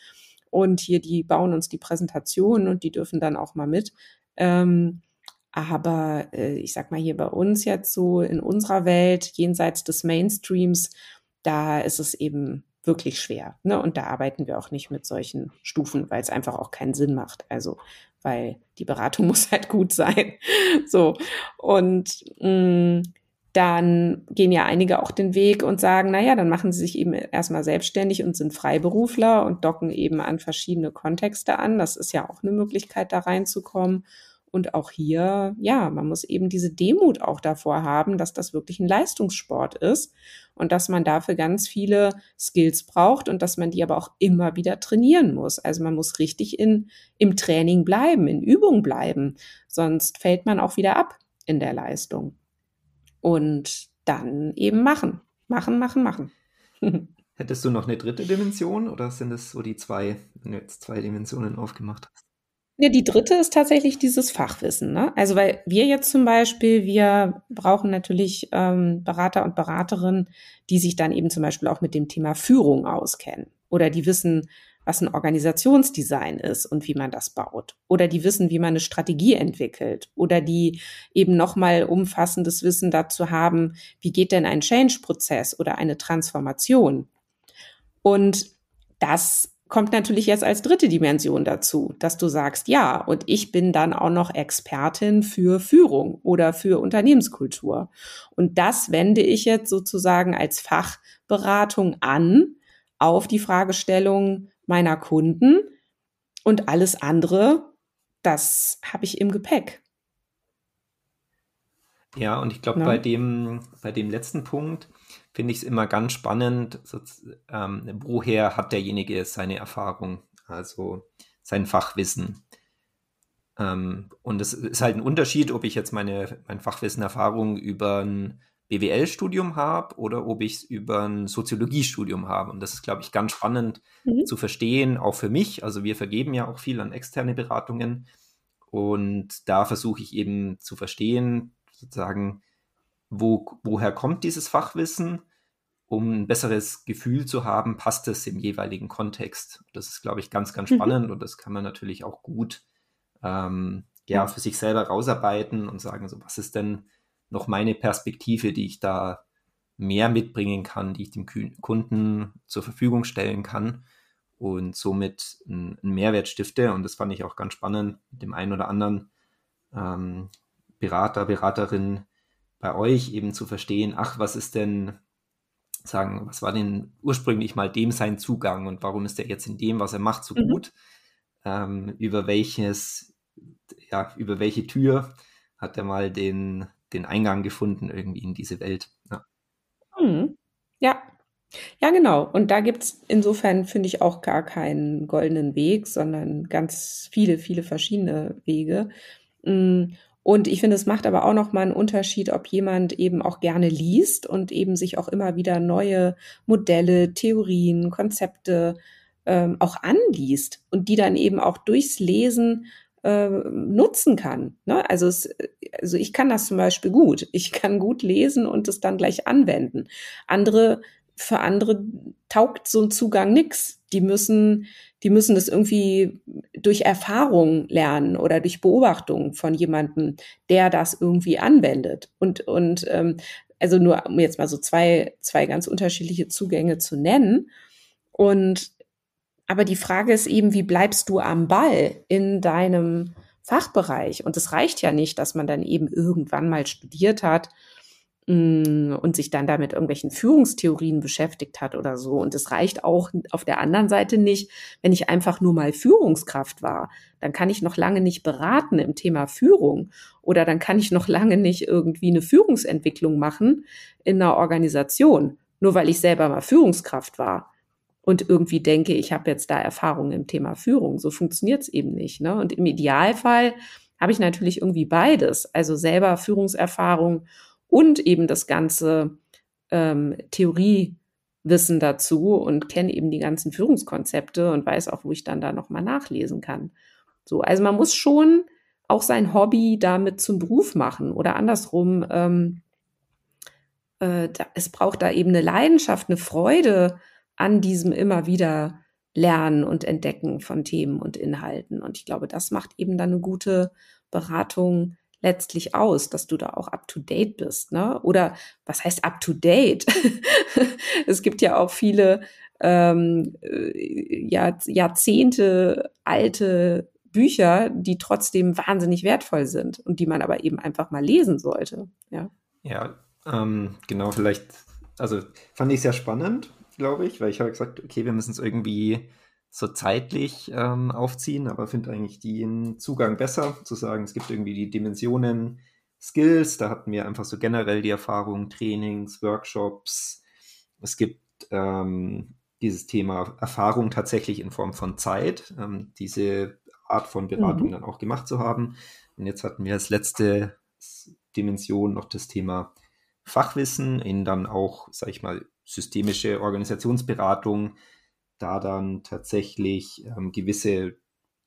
und hier, die bauen uns die Präsentation und die dürfen dann auch mal mit. Ähm, aber äh, ich sag mal hier bei uns jetzt so in unserer Welt, jenseits des Mainstreams, da ist es eben wirklich schwer. Ne? Und da arbeiten wir auch nicht mit solchen Stufen, weil es einfach auch keinen Sinn macht. Also, weil die Beratung muss halt gut sein. so. Und mh, mm, dann gehen ja einige auch den Weg und sagen, na ja, dann machen sie sich eben erstmal selbstständig und sind Freiberufler und docken eben an verschiedene Kontexte an. Das ist ja auch eine Möglichkeit, da reinzukommen. Und auch hier, ja, man muss eben diese Demut auch davor haben, dass das wirklich ein Leistungssport ist und dass man dafür ganz viele Skills braucht und dass man die aber auch immer wieder trainieren muss. Also man muss richtig in, im Training bleiben, in Übung bleiben, sonst fällt man auch wieder ab in der Leistung und dann eben machen. Machen, machen, machen. Hättest du noch eine dritte Dimension oder sind es so die zwei, wenn du jetzt zwei Dimensionen aufgemacht hast? Ja, die dritte ist tatsächlich dieses Fachwissen. Ne? Also weil wir jetzt zum Beispiel, wir brauchen natürlich ähm, Berater und Beraterinnen, die sich dann eben zum Beispiel auch mit dem Thema Führung auskennen oder die wissen, was ein Organisationsdesign ist und wie man das baut. Oder die wissen, wie man eine Strategie entwickelt. Oder die eben nochmal umfassendes Wissen dazu haben, wie geht denn ein Change-Prozess oder eine Transformation. Und das kommt natürlich jetzt als dritte Dimension dazu, dass du sagst, ja, und ich bin dann auch noch Expertin für Führung oder für Unternehmenskultur. Und das wende ich jetzt sozusagen als Fachberatung an auf die Fragestellung, meiner Kunden und alles andere, das habe ich im Gepäck. Ja, und ich glaube, ja. bei, dem, bei dem letzten Punkt finde ich es immer ganz spannend, so, ähm, woher hat derjenige seine Erfahrung, also sein Fachwissen. Ähm, und es ist halt ein Unterschied, ob ich jetzt meine, mein Fachwissen, Erfahrung über ein BWL-Studium habe oder ob ich es über ein Soziologiestudium habe. Und das ist, glaube ich, ganz spannend mhm. zu verstehen, auch für mich. Also wir vergeben ja auch viel an externe Beratungen. Und da versuche ich eben zu verstehen, sozusagen, wo, woher kommt dieses Fachwissen, um ein besseres Gefühl zu haben, passt es im jeweiligen Kontext. Das ist, glaube ich, ganz, ganz mhm. spannend mhm. und das kann man natürlich auch gut ähm, ja, für sich selber rausarbeiten und sagen, so, was ist denn noch meine Perspektive, die ich da mehr mitbringen kann, die ich dem Kunden zur Verfügung stellen kann und somit einen Mehrwert stifte. Und das fand ich auch ganz spannend, mit dem einen oder anderen ähm, Berater, Beraterin bei euch eben zu verstehen, ach, was ist denn, sagen, was war denn ursprünglich mal dem sein Zugang und warum ist er jetzt in dem, was er macht, so mhm. gut? Ähm, über welches, ja, über welche Tür hat er mal den, den Eingang gefunden irgendwie in diese Welt. Ja. Hm. ja. Ja, genau. Und da gibt es insofern, finde ich, auch gar keinen goldenen Weg, sondern ganz viele, viele verschiedene Wege. Hm. Und ich finde, es macht aber auch nochmal einen Unterschied, ob jemand eben auch gerne liest und eben sich auch immer wieder neue Modelle, Theorien, Konzepte ähm, auch anliest und die dann eben auch durchs Lesen äh, nutzen kann. Ne? Also, es, also ich kann das zum Beispiel gut. Ich kann gut lesen und es dann gleich anwenden. Andere, für andere taugt so ein Zugang nix. Die müssen, die müssen das irgendwie durch Erfahrung lernen oder durch Beobachtung von jemandem, der das irgendwie anwendet. Und, und ähm, also nur um jetzt mal so zwei, zwei ganz unterschiedliche Zugänge zu nennen. Und aber die Frage ist eben, wie bleibst du am Ball in deinem Fachbereich? Und es reicht ja nicht, dass man dann eben irgendwann mal studiert hat mm, und sich dann damit irgendwelchen Führungstheorien beschäftigt hat oder so. Und es reicht auch auf der anderen Seite nicht, wenn ich einfach nur mal Führungskraft war. Dann kann ich noch lange nicht beraten im Thema Führung oder dann kann ich noch lange nicht irgendwie eine Führungsentwicklung machen in einer Organisation, nur weil ich selber mal Führungskraft war und irgendwie denke, ich habe jetzt da Erfahrung im Thema Führung. So funktioniert es eben nicht. Ne? Und im Idealfall habe ich natürlich irgendwie beides, also selber Führungserfahrung und eben das ganze ähm, Theoriewissen dazu und kenne eben die ganzen Führungskonzepte und weiß auch, wo ich dann da nochmal nachlesen kann. So, also man muss schon auch sein Hobby damit zum Beruf machen oder andersrum. Ähm, äh, da, es braucht da eben eine Leidenschaft, eine Freude, an diesem immer wieder Lernen und Entdecken von Themen und Inhalten. Und ich glaube, das macht eben dann eine gute Beratung letztlich aus, dass du da auch up to date bist, ne? Oder was heißt up to date? es gibt ja auch viele ähm, äh, Jahr, Jahrzehnte alte Bücher, die trotzdem wahnsinnig wertvoll sind und die man aber eben einfach mal lesen sollte. Ja, ja ähm, genau, vielleicht, also fand ich sehr spannend glaube ich, weil ich habe gesagt, okay, wir müssen es irgendwie so zeitlich ähm, aufziehen, aber finde eigentlich den Zugang besser, zu sagen, es gibt irgendwie die Dimensionen Skills, da hatten wir einfach so generell die Erfahrung, Trainings, Workshops, es gibt ähm, dieses Thema Erfahrung tatsächlich in Form von Zeit, ähm, diese Art von Beratung mhm. dann auch gemacht zu haben. Und jetzt hatten wir als letzte Dimension noch das Thema Fachwissen in dann auch, sag ich mal, systemische Organisationsberatung, da dann tatsächlich ähm, gewisse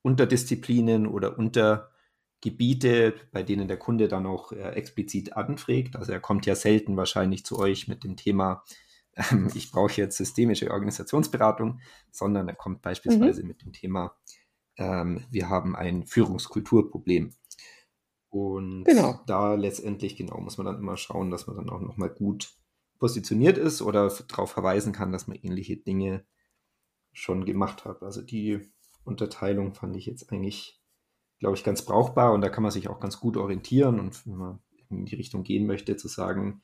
Unterdisziplinen oder Untergebiete, bei denen der Kunde dann auch äh, explizit anfragt. Also er kommt ja selten wahrscheinlich zu euch mit dem Thema, ähm, ich brauche jetzt systemische Organisationsberatung, sondern er kommt beispielsweise mhm. mit dem Thema, ähm, wir haben ein Führungskulturproblem. Und genau. da letztendlich, genau, muss man dann immer schauen, dass man dann auch nochmal gut positioniert ist oder darauf verweisen kann, dass man ähnliche Dinge schon gemacht hat. Also die Unterteilung fand ich jetzt eigentlich, glaube ich, ganz brauchbar und da kann man sich auch ganz gut orientieren und wenn man in die Richtung gehen möchte, zu sagen,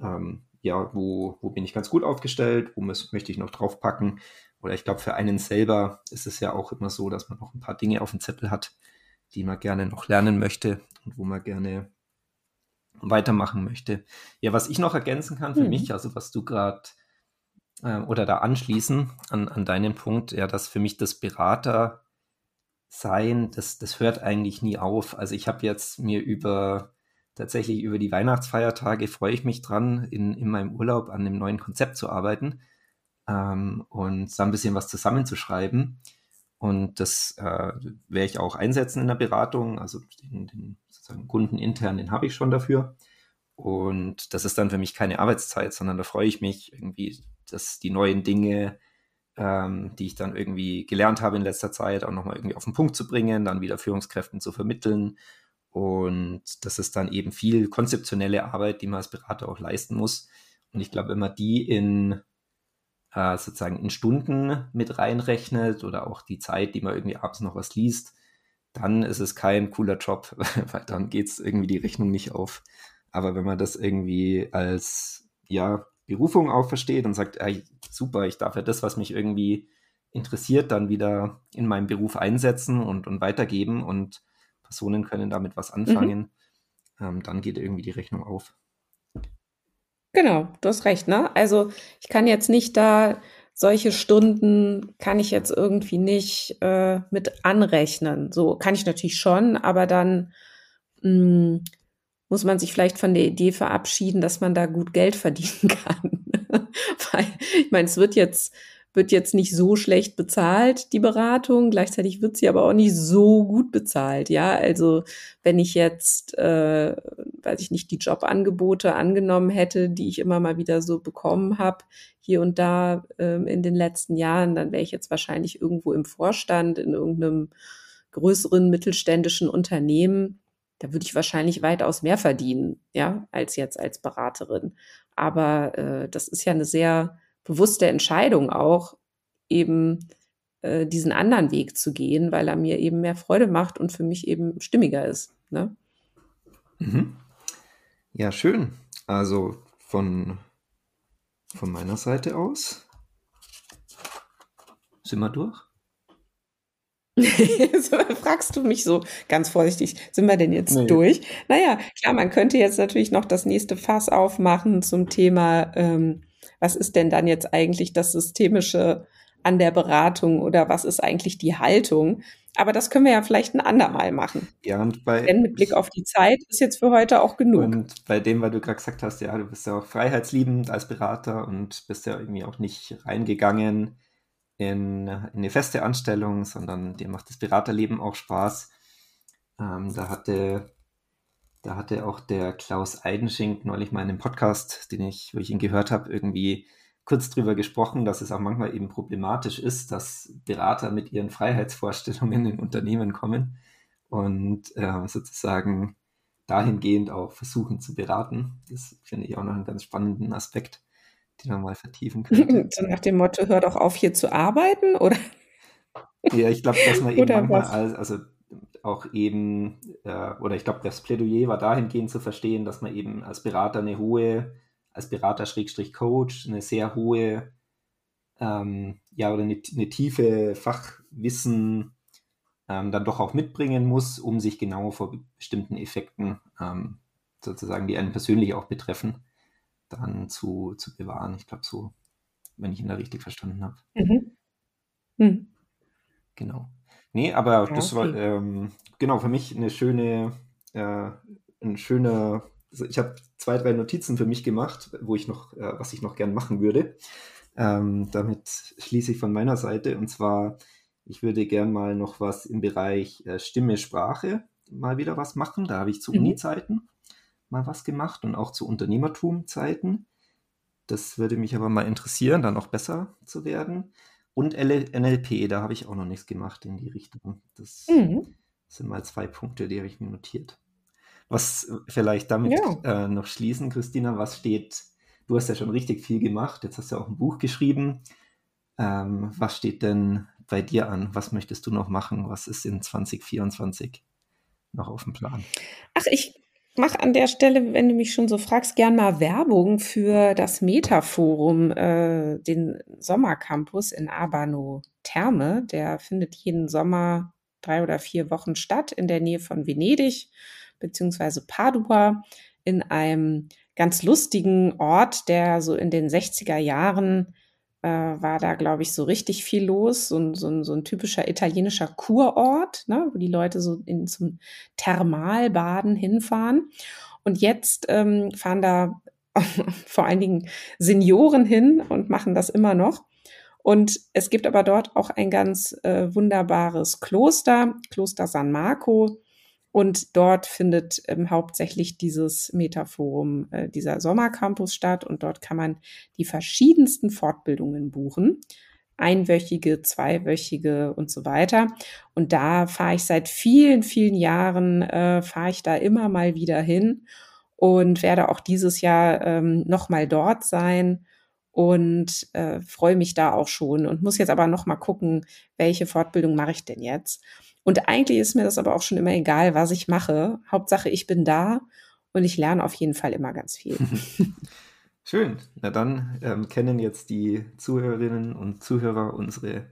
ähm, ja, wo, wo bin ich ganz gut aufgestellt, wo muss, möchte ich noch draufpacken. Oder ich glaube, für einen selber ist es ja auch immer so, dass man noch ein paar Dinge auf dem Zettel hat, die man gerne noch lernen möchte und wo man gerne weitermachen möchte. Ja, was ich noch ergänzen kann für mhm. mich, also was du gerade äh, oder da anschließen an, an deinen Punkt, ja, dass für mich das Berater sein, das, das hört eigentlich nie auf. Also ich habe jetzt mir über tatsächlich über die Weihnachtsfeiertage freue ich mich dran, in, in meinem Urlaub an einem neuen Konzept zu arbeiten ähm, und da ein bisschen was zusammenzuschreiben. Und das äh, werde ich auch einsetzen in der Beratung. Also den, den sozusagen Kunden intern, den habe ich schon dafür. Und das ist dann für mich keine Arbeitszeit, sondern da freue ich mich irgendwie, dass die neuen Dinge, ähm, die ich dann irgendwie gelernt habe in letzter Zeit, auch nochmal irgendwie auf den Punkt zu bringen, dann wieder Führungskräften zu vermitteln. Und das ist dann eben viel konzeptionelle Arbeit, die man als Berater auch leisten muss. Und ich glaube, wenn man die in äh, sozusagen in Stunden mit reinrechnet oder auch die Zeit, die man irgendwie abends noch was liest, dann ist es kein cooler Job, weil dann geht es irgendwie die Rechnung nicht auf. Aber wenn man das irgendwie als ja, Berufung auch versteht und sagt, ey, super, ich darf ja das, was mich irgendwie interessiert, dann wieder in meinem Beruf einsetzen und, und weitergeben und Personen können damit was mhm. anfangen, mhm. ähm, dann geht irgendwie die Rechnung auf. Genau, du hast recht, ne? Also ich kann jetzt nicht da solche Stunden kann ich jetzt irgendwie nicht äh, mit anrechnen. So kann ich natürlich schon, aber dann mh, hm, muss man sich vielleicht von der Idee verabschieden, dass man da gut Geld verdienen kann. Weil, ich meine, es wird jetzt wird jetzt nicht so schlecht bezahlt, die Beratung. Gleichzeitig wird sie aber auch nicht so gut bezahlt. Ja, also wenn ich jetzt, äh, weiß ich nicht, die Jobangebote angenommen hätte, die ich immer mal wieder so bekommen habe, hier und da äh, in den letzten Jahren, dann wäre ich jetzt wahrscheinlich irgendwo im Vorstand in irgendeinem größeren mittelständischen Unternehmen. Da würde ich wahrscheinlich weitaus mehr verdienen, ja, als jetzt als Beraterin. Aber äh, das ist ja eine sehr bewusste Entscheidung auch, eben äh, diesen anderen Weg zu gehen, weil er mir eben mehr Freude macht und für mich eben stimmiger ist. Ne? Mhm. Ja, schön. Also von, von meiner Seite aus sind wir durch. fragst du mich so ganz vorsichtig, sind wir denn jetzt nee. durch? Naja, klar, man könnte jetzt natürlich noch das nächste Fass aufmachen zum Thema, ähm, was ist denn dann jetzt eigentlich das Systemische an der Beratung oder was ist eigentlich die Haltung? Aber das können wir ja vielleicht ein andermal machen. Ja, und bei. Denn mit Blick auf die Zeit ist jetzt für heute auch genug. Und bei dem, weil du gerade gesagt hast, ja, du bist ja auch freiheitsliebend als Berater und bist ja irgendwie auch nicht reingegangen in, in eine feste Anstellung, sondern dir macht das Beraterleben auch Spaß. Ähm, da hatte da hatte auch der Klaus Eidenschink neulich mal in einem Podcast, den ich, wo ich ihn gehört habe, irgendwie kurz drüber gesprochen, dass es auch manchmal eben problematisch ist, dass Berater mit ihren Freiheitsvorstellungen in Unternehmen kommen und äh, sozusagen dahingehend auch versuchen zu beraten. Das finde ich auch noch einen ganz spannenden Aspekt, den man mal vertiefen könnte. So nach dem Motto, hör doch auf, hier zu arbeiten, oder? Ja, ich glaube, dass man eben manchmal, als, also auch eben, äh, oder ich glaube, das Plädoyer war dahingehend zu verstehen, dass man eben als Berater eine hohe, als Berater-Coach eine sehr hohe, ähm, ja, oder eine, eine tiefe Fachwissen ähm, dann doch auch mitbringen muss, um sich genau vor bestimmten Effekten, ähm, sozusagen, die einen persönlich auch betreffen, dann zu, zu bewahren. Ich glaube, so, wenn ich ihn da richtig verstanden habe. Mhm. Mhm. Genau. Nee, aber ja, das war ähm, genau für mich eine schöne, äh, ein schöner. Also ich habe zwei, drei Notizen für mich gemacht, wo ich noch, äh, was ich noch gern machen würde. Ähm, damit schließe ich von meiner Seite. Und zwar, ich würde gern mal noch was im Bereich äh, Stimme, Sprache mal wieder was machen. Da habe ich zu mhm. Uni-Zeiten mal was gemacht und auch zu Unternehmertum-Zeiten. Das würde mich aber mal interessieren, da noch besser zu werden. Und NLP, da habe ich auch noch nichts gemacht in die Richtung. Das mhm. sind mal zwei Punkte, die habe ich mir notiert. Was äh, vielleicht damit ja. äh, noch schließen, Christina, was steht, du hast ja schon richtig viel gemacht, jetzt hast du auch ein Buch geschrieben. Ähm, was steht denn bei dir an? Was möchtest du noch machen? Was ist in 2024 noch auf dem Plan? Ach, ich mache an der Stelle, wenn du mich schon so fragst, gern mal Werbung für das Metaforum, äh, den Sommercampus in Abano Therme. Der findet jeden Sommer drei oder vier Wochen statt in der Nähe von Venedig beziehungsweise Padua in einem ganz lustigen Ort, der so in den 60er Jahren äh, war da, glaube ich, so richtig viel los. So, ein, so, so ein typischer italienischer Kurort, ne, wo die Leute so in, zum Thermalbaden hinfahren. Und jetzt ähm, fahren da vor allen Dingen Senioren hin und machen das immer noch. Und es gibt aber dort auch ein ganz äh, wunderbares Kloster, Kloster San Marco, und dort findet ähm, hauptsächlich dieses Metaforum, äh, dieser Sommercampus statt. Und dort kann man die verschiedensten Fortbildungen buchen. Einwöchige, zweiwöchige und so weiter. Und da fahre ich seit vielen, vielen Jahren, äh, fahre ich da immer mal wieder hin und werde auch dieses Jahr ähm, nochmal dort sein und äh, freue mich da auch schon und muss jetzt aber noch mal gucken, welche Fortbildung mache ich denn jetzt. Und eigentlich ist mir das aber auch schon immer egal, was ich mache. Hauptsache, ich bin da und ich lerne auf jeden Fall immer ganz viel. Schön. Na dann ähm, kennen jetzt die Zuhörerinnen und Zuhörer unsere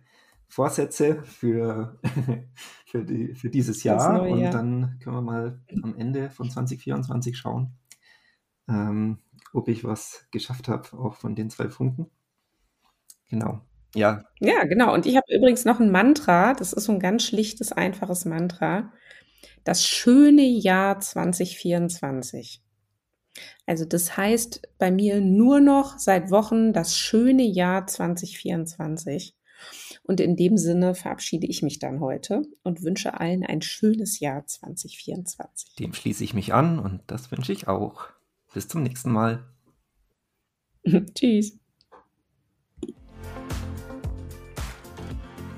Vorsätze für, für, die, für dieses Jahr. Und Jahr. dann können wir mal am Ende von 2024 schauen, ähm, ob ich was geschafft habe, auch von den zwei Punkten. Genau. Ja. Ja, genau. Und ich habe übrigens noch ein Mantra. Das ist so ein ganz schlichtes, einfaches Mantra. Das schöne Jahr 2024. Also das heißt bei mir nur noch seit Wochen das schöne Jahr 2024. Und in dem Sinne verabschiede ich mich dann heute und wünsche allen ein schönes Jahr 2024. Dem schließe ich mich an und das wünsche ich auch. Bis zum nächsten Mal. Tschüss.